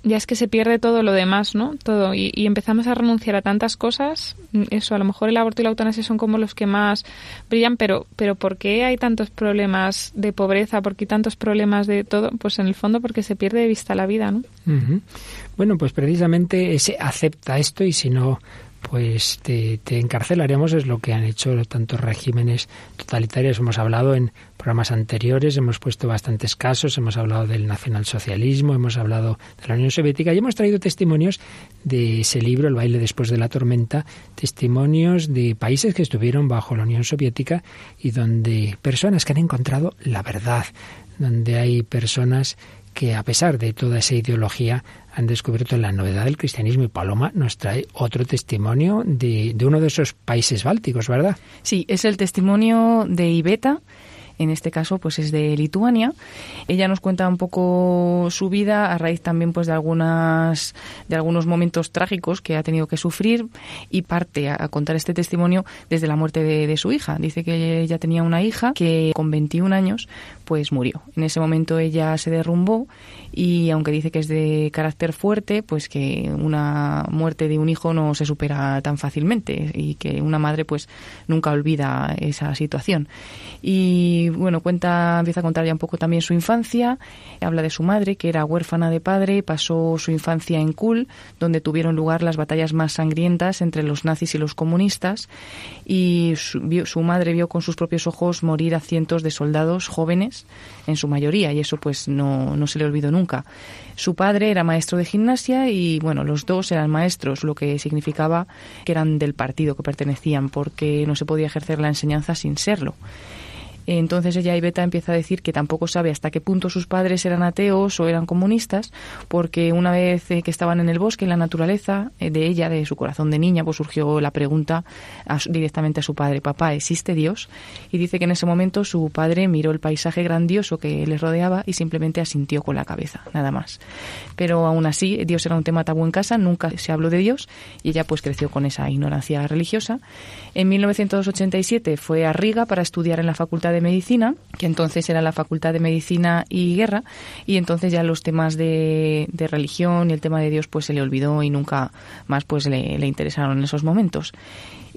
ya es que se pierde todo lo demás, ¿no? Todo. Y, empezamos a renunciar a tantas cosas. Eso, a lo mejor el aborto y la eutanasia son como los que más brillan, pero, pero ¿por qué hay tantos problemas de pobreza? ¿Por qué hay tantos problemas de todo? Pues en el fondo porque se pierde de vista la vida, ¿no? Bueno, pues precisamente ese acepta esto y si no pues te, encarcelaremos, es lo que han hecho tantos regímenes totalitarios. Hemos hablado en programas anteriores, hemos puesto bastantes casos, hemos hablado del nacionalsocialismo, hemos hablado de la Unión Soviética y hemos traído testimonios de ese libro, El baile después de la tormenta, testimonios de países que estuvieron bajo la Unión Soviética y donde personas que han encontrado la verdad, donde hay personas que a pesar de toda esa ideología han descubierto la novedad del cristianismo y Paloma nos trae otro testimonio de, de uno de esos países bálticos, ¿verdad? Sí, es el testimonio de Iveta en este caso pues es de Lituania. Ella nos cuenta un poco su vida a raíz también pues de algunas de algunos momentos trágicos que ha tenido que sufrir y parte a, contar este testimonio desde la muerte de, de, su hija. Dice que ella tenía una hija que con 21 años pues murió. En ese momento ella se derrumbó y aunque dice que es de carácter fuerte, pues que una muerte de un hijo no se supera tan fácilmente y que una madre pues nunca olvida esa situación. Y bueno, cuenta, empieza a contar ya un poco también su infancia, habla de su madre, que era huérfana de padre, pasó su infancia en Kul, donde tuvieron lugar las batallas más sangrientas entre los nazis y los comunistas, y su, madre vio con sus propios ojos morir a cientos de soldados jóvenes, en su mayoría, y eso pues no, no se le olvidó nunca. Su padre era maestro de gimnasia y bueno, los dos eran maestros, lo que significaba que eran del partido que pertenecían, porque no se podía ejercer la enseñanza sin serlo. Entonces ella, Iveta, empieza a decir que tampoco sabe hasta qué punto sus padres eran ateos o eran comunistas, porque una vez eh, que estaban en el bosque, en la naturaleza, eh, de ella, de su corazón de niña, pues surgió la pregunta directamente a su padre, papá, ¿existe Dios? Y dice que en ese momento su padre miró el paisaje grandioso que les rodeaba y simplemente asintió con la cabeza, nada más. Pero aún así, Dios era un tema tabú en casa, nunca se habló de Dios y ella pues creció con esa ignorancia religiosa. En 1987 fue a Riga para estudiar en la Facultad de de Medicina, que entonces era la Facultad de Medicina y Guerra, y entonces ya los temas de, religión y el tema de Dios pues se le olvidó y nunca más pues le, le interesaron en esos momentos.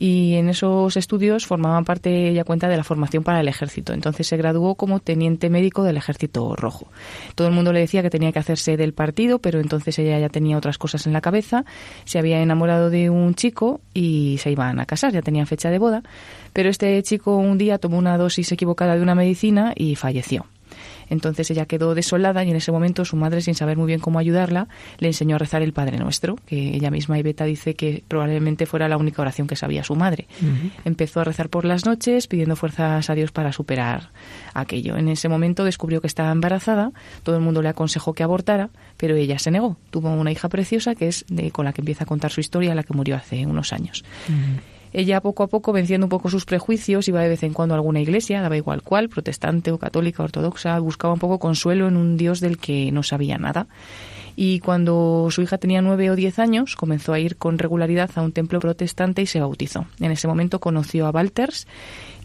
Y en esos estudios formaban parte, ella cuenta, de la formación para el ejército. Entonces se graduó como teniente médico del ejército rojo. Todo el mundo le decía que tenía que hacerse del partido, pero entonces ella ya tenía otras cosas en la cabeza, se había enamorado de un chico y se iban a casar, ya tenía fecha de boda, pero este chico un día tomó una dosis equivocada de una medicina y falleció. Entonces ella quedó desolada y en ese momento su madre, sin saber muy bien cómo ayudarla, le enseñó a rezar el Padre Nuestro, que ella misma, Iveta, dice que probablemente fuera la única oración que sabía su madre. Empezó a rezar por las noches pidiendo fuerzas a Dios para superar aquello. En ese momento descubrió que estaba embarazada, todo el mundo le aconsejó que abortara, pero ella se negó. Tuvo una hija preciosa que es de, con la que empieza a contar su historia, la que murió hace unos años. Ella poco a poco, venciendo un poco sus prejuicios, iba de vez en cuando a alguna iglesia, daba igual cuál, protestante o católica, ortodoxa, buscaba un poco consuelo en un Dios del que no sabía nada. Y cuando su hija tenía nueve o diez años, comenzó a ir con regularidad a un templo protestante y se bautizó. En ese momento conoció a Walters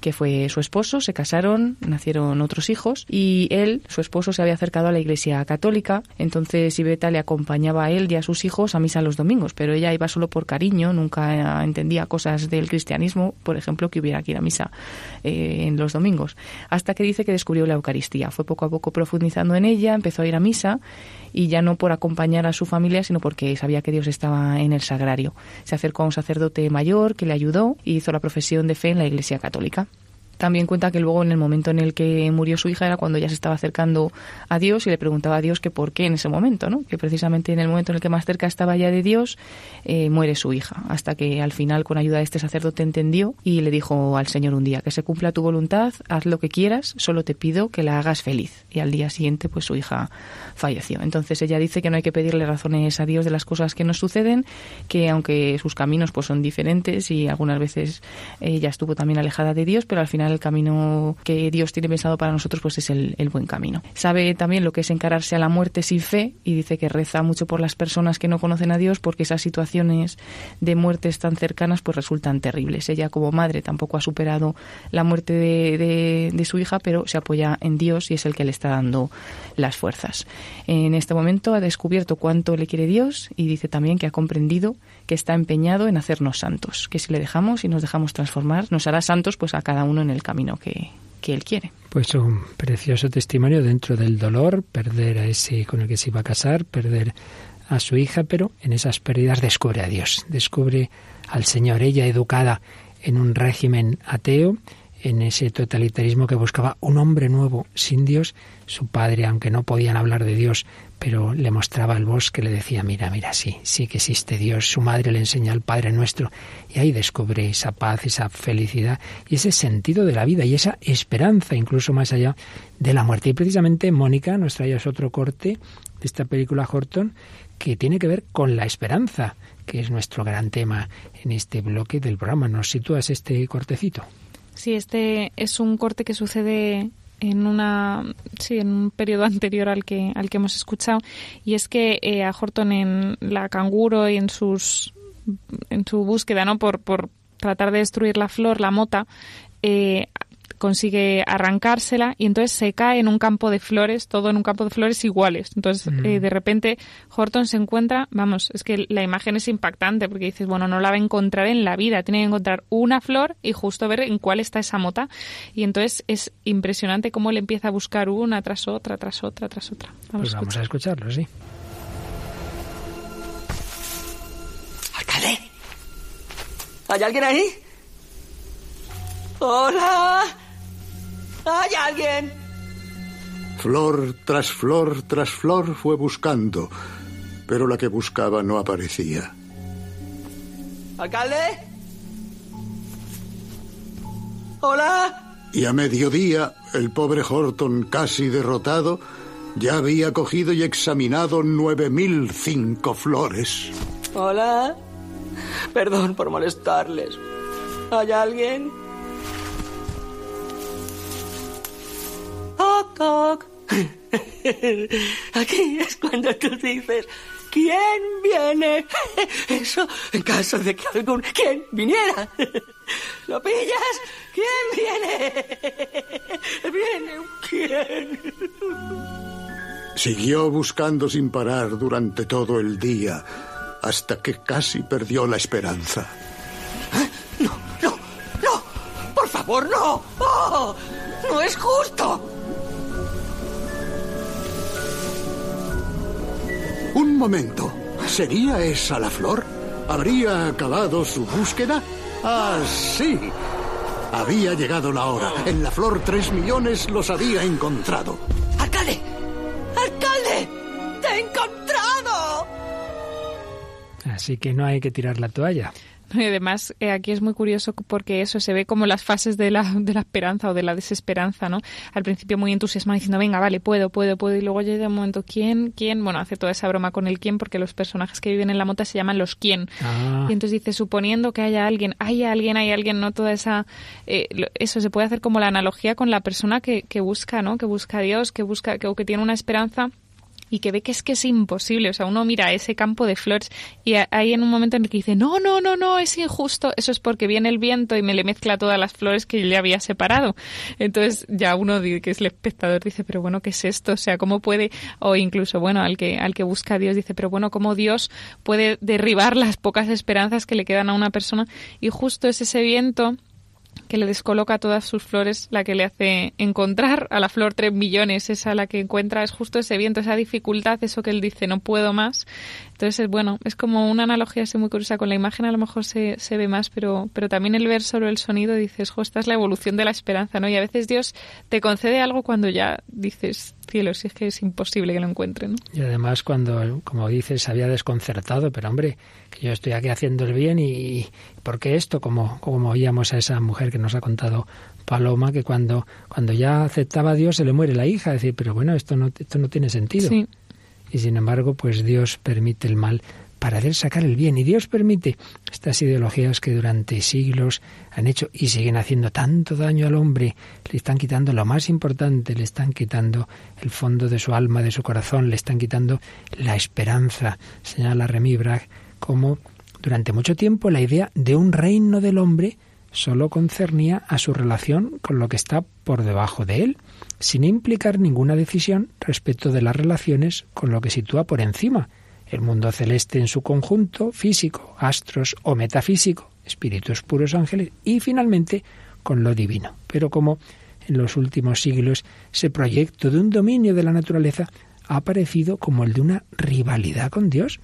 que fue su esposo, se casaron, nacieron otros hijos y él, su esposo, se había acercado a la iglesia católica, entonces Iveta le acompañaba a él y a sus hijos a misa los domingos, pero ella iba solo por cariño, nunca entendía cosas del cristianismo, por ejemplo, que hubiera que ir a misa eh, en los domingos, hasta que dice que descubrió la Eucaristía. Fue poco a poco profundizando en ella, empezó a ir a misa y ya no por acompañar a su familia, sino porque sabía que Dios estaba en el sagrario. Se acercó a un sacerdote mayor que le ayudó y hizo la profesión de fe en la Iglesia Católica. También cuenta que luego en el momento en el que murió su hija era cuando ya se estaba acercando a Dios y le preguntaba a Dios que por qué en ese momento, ¿no? Que precisamente en el momento en el que más cerca estaba ya de Dios eh, muere su hija, hasta que al final con ayuda de este sacerdote entendió y le dijo al Señor un día que se cumpla tu voluntad, haz lo que quieras, solo te pido que la hagas feliz. Y al día siguiente pues su hija falleció. Entonces ella dice que no hay que pedirle razones a Dios de las cosas que nos suceden, que aunque sus caminos pues son diferentes y algunas veces ella estuvo también alejada de Dios, pero al final el camino que Dios tiene pensado para nosotros pues es el, buen camino. Sabe también lo que es encararse a la muerte sin fe y dice que reza mucho por las personas que no conocen a Dios porque esas situaciones de muertes tan cercanas pues resultan terribles. Ella como madre tampoco ha superado la muerte de, de su hija, pero se apoya en Dios y es el que le está dando las fuerzas. En este momento ha descubierto cuánto le quiere Dios y dice también que ha comprendido que está empeñado en hacernos santos, que si le dejamos y nos dejamos transformar, nos hará santos pues a cada uno en el camino que, que él quiere. Pues un precioso testimonio dentro del dolor, perder a ese con el que se iba a casar, perder a su hija, pero en esas pérdidas descubre a Dios, descubre al Señor, ella educada en un régimen ateo, en ese totalitarismo que buscaba un hombre nuevo sin Dios. Su padre, aunque no podían hablar de Dios, pero le mostraba el bosque, le decía, mira, mira, sí, sí que existe Dios. Su madre le enseña al Padre Nuestro y ahí descubre esa paz, esa felicidad y ese sentido de la vida y esa esperanza, incluso más allá de la muerte. Y precisamente Mónica nos trae otro corte de esta película Horton que tiene que ver con la esperanza, que es nuestro gran tema en este bloque del programa. ¿Nos sitúas este cortecito? Sí, este es un corte que sucede en una sí en un periodo anterior al que al que hemos escuchado. Y es que eh, a Horton en la canguro y en sus en su búsqueda no por por tratar de destruir la flor la mota eh, consigue arrancársela y entonces se cae en un campo de flores, todo en un campo de flores iguales. Entonces, mm. eh, de repente, Horton se encuentra, vamos, es que la imagen es impactante porque dices, bueno, no la va a encontrar en la vida, tiene que encontrar una flor y justo ver en cuál está esa mota. Y entonces es impresionante cómo él empieza a buscar una tras otra, tras otra, tras otra. Vamos, pues vamos a escucharlo, sí. ¡Alcalde! ¿Hay alguien ahí? ¡Hola! ¿Hay alguien? Flor tras flor tras flor fue buscando, pero la que buscaba no aparecía. ¿Alcalde? ¿Hola? Y a mediodía, el pobre Horton, casi derrotado, ya había cogido y examinado nueve mil cinco flores. Hola. Perdón por molestarles. ¿Hay alguien? Toc, toc. Aquí es cuando tú dices, ¿quién viene? Eso en caso de que algún ¿quién viniera. ¿Lo pillas? ¿Quién viene? Viene un quién. Siguió buscando sin parar durante todo el día, hasta que casi perdió la esperanza. No, favor, no. ¡Oh! No es justo. Un momento. ¿Sería esa la flor? ¿Habría acabado su búsqueda? Ah, sí. Había llegado la hora. En la flor tres millones los había encontrado. ¡Alcalde! ¡Alcalde! ¡Te he encontrado! Así que no hay que tirar la toalla. Y además, eh, aquí es muy curioso porque eso se ve como las fases de la, de la esperanza o de la desesperanza, ¿no? Al principio muy entusiasmado diciendo, venga, vale, puedo, puedo, puedo. Y luego llega un momento, ¿quién? ¿Quién? Bueno, hace toda esa broma con el quién porque los personajes que viven en la mota se llaman los quién. Ah. Y entonces dice, suponiendo que haya alguien, hay alguien, hay alguien, ¿no? Toda esa... eh, eso se puede hacer como la analogía con la persona que, que busca, ¿no? Que busca a Dios, que busca, que, o que tiene una esperanza y que ve que es que es imposible. O sea, uno mira ese campo de flores y hay en un momento en el que dice, no, no, no, no, es injusto. Eso es porque viene el viento y me le mezcla todas las flores que le había separado. Entonces ya uno que es el espectador dice, pero bueno, ¿qué es esto? O sea, ¿cómo puede? O incluso, bueno, al que, al que busca a Dios dice, pero bueno, ¿cómo Dios puede derribar las pocas esperanzas que le quedan a una persona? Y justo es ese viento que le descoloca todas sus flores, la que le hace encontrar a la flor tres millones, esa la que encuentra es justo ese viento, esa dificultad, eso que él dice no puedo más. Entonces, es bueno, es como una analogía así muy curiosa, con la imagen a lo mejor se, se ve más, pero, pero también el ver solo el sonido dices, jo, esta es la evolución de la esperanza, ¿no? Y a veces Dios te concede algo cuando ya dices, cielo, si es que es imposible que lo encuentre, ¿no? Y además cuando, como dices, había desconcertado, pero hombre, que yo estoy aquí haciendo el bien y ¿por qué esto? Como, como oíamos a esa mujer que nos ha contado Paloma, que cuando, cuando ya aceptaba a Dios se le muere la hija, decir, pero bueno, esto no, esto no tiene sentido. Sí. Y sin embargo, pues Dios permite el mal para hacer sacar el bien. Y Dios permite estas ideologías que durante siglos han hecho y siguen haciendo tanto daño al hombre. Le están quitando lo más importante, le están quitando el fondo de su alma, de su corazón, le están quitando la esperanza. Señala Remy Bragg como durante mucho tiempo la idea de un reino del hombre solo concernía a su relación con lo que está por debajo de él, sin implicar ninguna decisión respecto de las relaciones con lo que sitúa por encima, el mundo celeste en su conjunto, físico, astros o metafísico, espíritus puros ángeles, y finalmente con lo divino. Pero como en los últimos siglos ese proyecto de un dominio de la naturaleza ha aparecido como el de una rivalidad con Dios,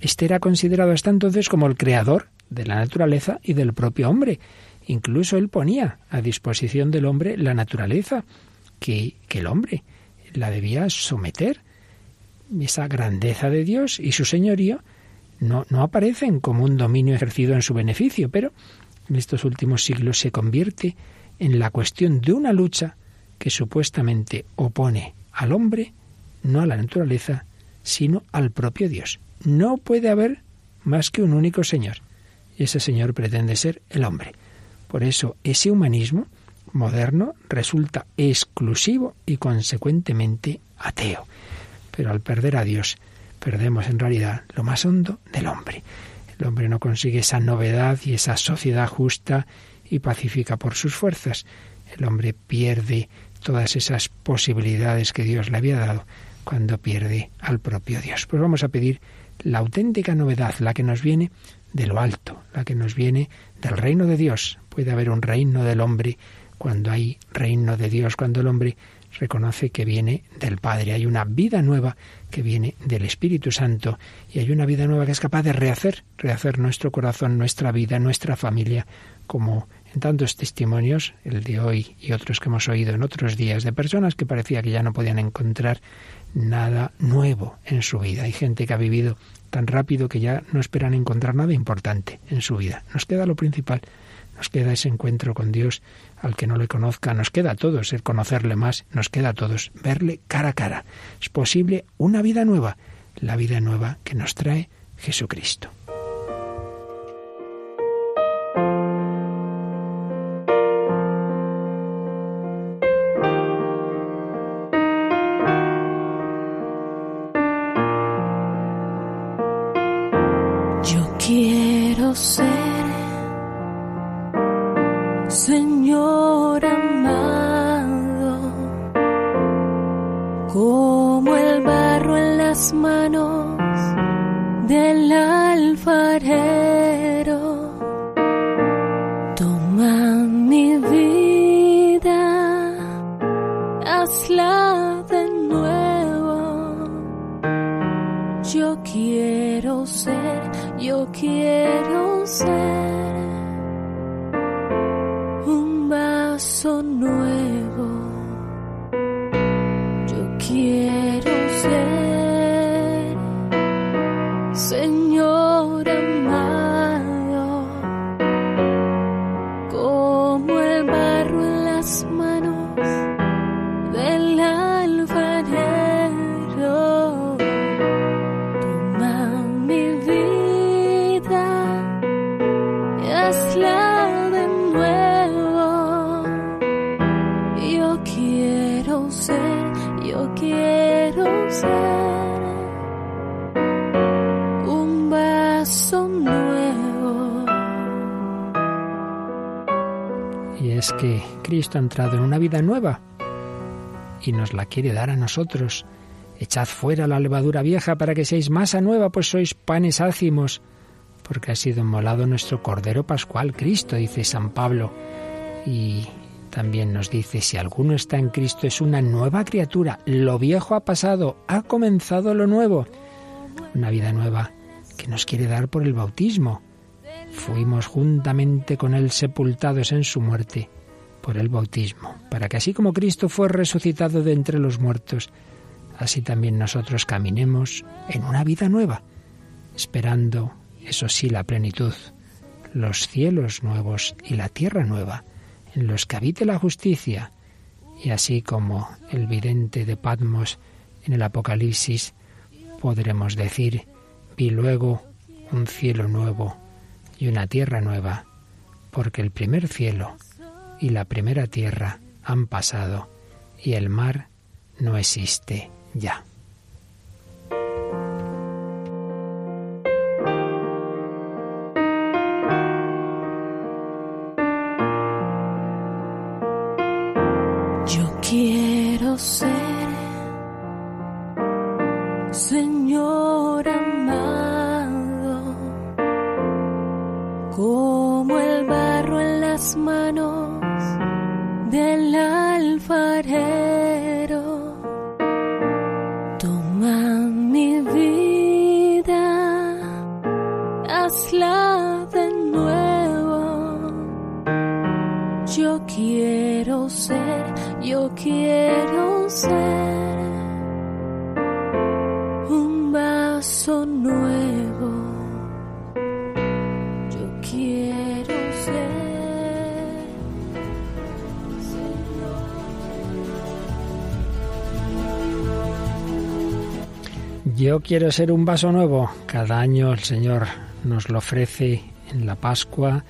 este era considerado hasta entonces como el creador de la naturaleza y del propio hombre. Incluso él ponía a disposición del hombre la naturaleza, que, el hombre la debía someter. Esa grandeza de Dios y su señorío no, no aparecen como un dominio ejercido en su beneficio, pero en estos últimos siglos se convierte en la cuestión de una lucha que supuestamente opone al hombre, no a la naturaleza, sino al propio Dios. No puede haber más que un único Señor, y ese Señor pretende ser el hombre. Por eso ese humanismo moderno resulta exclusivo y consecuentemente ateo. Pero al perder a Dios, perdemos en realidad lo más hondo del hombre. El hombre no consigue esa novedad y esa sociedad justa y pacífica por sus fuerzas. El hombre pierde todas esas posibilidades que Dios le había dado cuando pierde al propio Dios. Pues vamos a pedir la auténtica novedad, la que nos viene de lo alto, la que nos viene del reino de Dios. Puede haber un reino del hombre cuando hay reino de Dios, cuando el hombre reconoce que viene del Padre. Hay una vida nueva que viene del Espíritu Santo y hay una vida nueva que es capaz de rehacer, rehacer nuestro corazón, nuestra vida, nuestra familia, como en tantos testimonios, el de hoy y otros que hemos oído en otros días, de personas que parecía que ya no podían encontrar nada nuevo en su vida. Hay gente que ha vivido tan rápido que ya no esperan encontrar nada importante en su vida. Nos queda lo principal, nos queda ese encuentro con Dios al que no le conozca, nos queda a todos el conocerle más, nos queda a todos verle cara a cara. Es posible una vida nueva, la vida nueva que nos trae Jesucristo. Quiero Ha entrado en una vida nueva y nos la quiere dar a nosotros. Echad fuera la levadura vieja para que seáis masa nueva, pues sois panes ácimos, porque ha sido inmolado nuestro Cordero Pascual, Cristo, dice San Pablo. Y también nos dice, si alguno está en Cristo es una nueva criatura, lo viejo ha pasado, ha comenzado lo nuevo. Una vida nueva que nos quiere dar por el bautismo. Fuimos juntamente con Él sepultados en su muerte por el bautismo, para que así como Cristo fue resucitado de entre los muertos, así también nosotros caminemos en una vida nueva, esperando, eso sí, la plenitud, los cielos nuevos y la tierra nueva, en los que habite la justicia, y así como el vidente de Patmos en el Apocalipsis, podremos decir, vi luego un cielo nuevo y una tierra nueva, porque el primer cielo y la primera tierra han pasado y el mar no existe ya. Yo quiero ser un vaso nuevo. Cada año el Señor nos lo ofrece en la Pascua,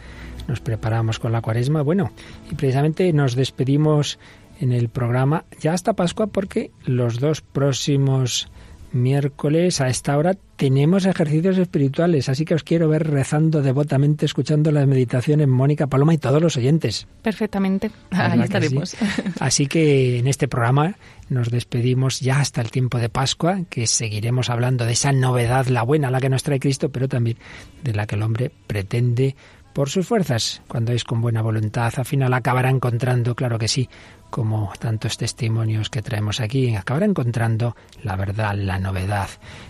nos preparamos con la cuaresma. Bueno, y precisamente nos despedimos en el programa ya hasta Pascua porque los dos próximos miércoles a esta hora tenemos ejercicios espirituales, así que os quiero ver rezando devotamente, escuchando la meditación en Mónica Paloma y todos los oyentes. Perfectamente. ¿Verdad Ahí que estaremos. sí? Así que en este programa nos despedimos ya hasta el tiempo de Pascua, que seguiremos hablando de esa novedad, la buena, la que nos trae Cristo, pero también de la que el hombre pretende por sus fuerzas. Cuando es con buena voluntad, al final acabará encontrando, claro que sí, como tantos testimonios que traemos aquí, acabará encontrando la verdad, la novedad.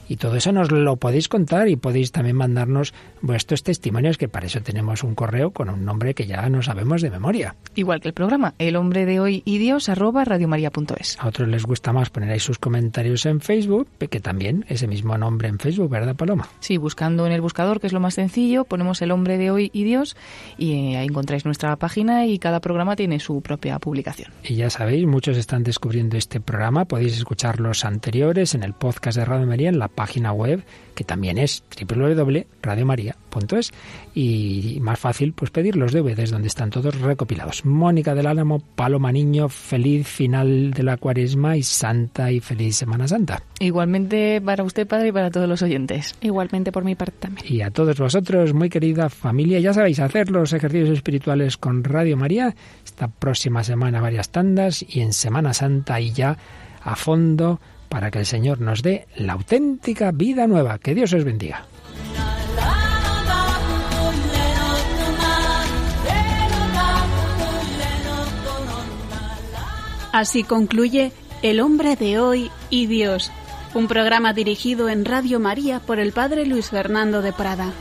Y todo eso nos lo podéis contar y podéis también mandarnos vuestros testimonios, que para eso tenemos un correo con un nombre que ya no sabemos de memoria. Igual que el programa, el hombre de hoy y Dios arroba radiomaria.es. A otros les gusta más poner ahí sus comentarios en Facebook, que también ese mismo nombre en Facebook, ¿verdad, Paloma? Sí, buscando en el buscador, que es lo más sencillo, ponemos el hombre de hoy y Dios y ahí encontráis nuestra página y cada programa tiene su propia publicación. Y ya sabéis, muchos están descubriendo este programa. Podéis escuchar los anteriores en el podcast de Radio María, en la página web, que también es www.radiomaria.es. Y más fácil, pues pedir los DVDs donde están todos recopilados. Mónica del Álamo, Paloma Niño, feliz final de la cuaresma y santa y feliz Semana Santa. Igualmente para usted, padre, y para todos los oyentes. Igualmente por mi parte también. Y a todos vosotros, muy querida familia, ya sabéis, hacer los ejercicios espirituales con Radio María. Esta próxima semana varias y en Semana Santa y ya a fondo para que el Señor nos dé la auténtica vida nueva. Que Dios os bendiga. Así concluye El hombre de hoy y Dios, Un programa dirigido en Radio María por el Padre Luis Fernando de Prada.